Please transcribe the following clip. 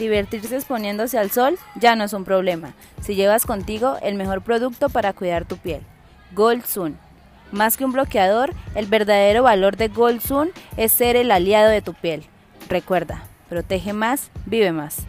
Divertirse exponiéndose al sol ya no es un problema, si llevas contigo el mejor producto para cuidar tu piel. Gold Sun. Más que un bloqueador, el verdadero valor de Gold Sun es ser el aliado de tu piel. Recuerda, protege más, vive más.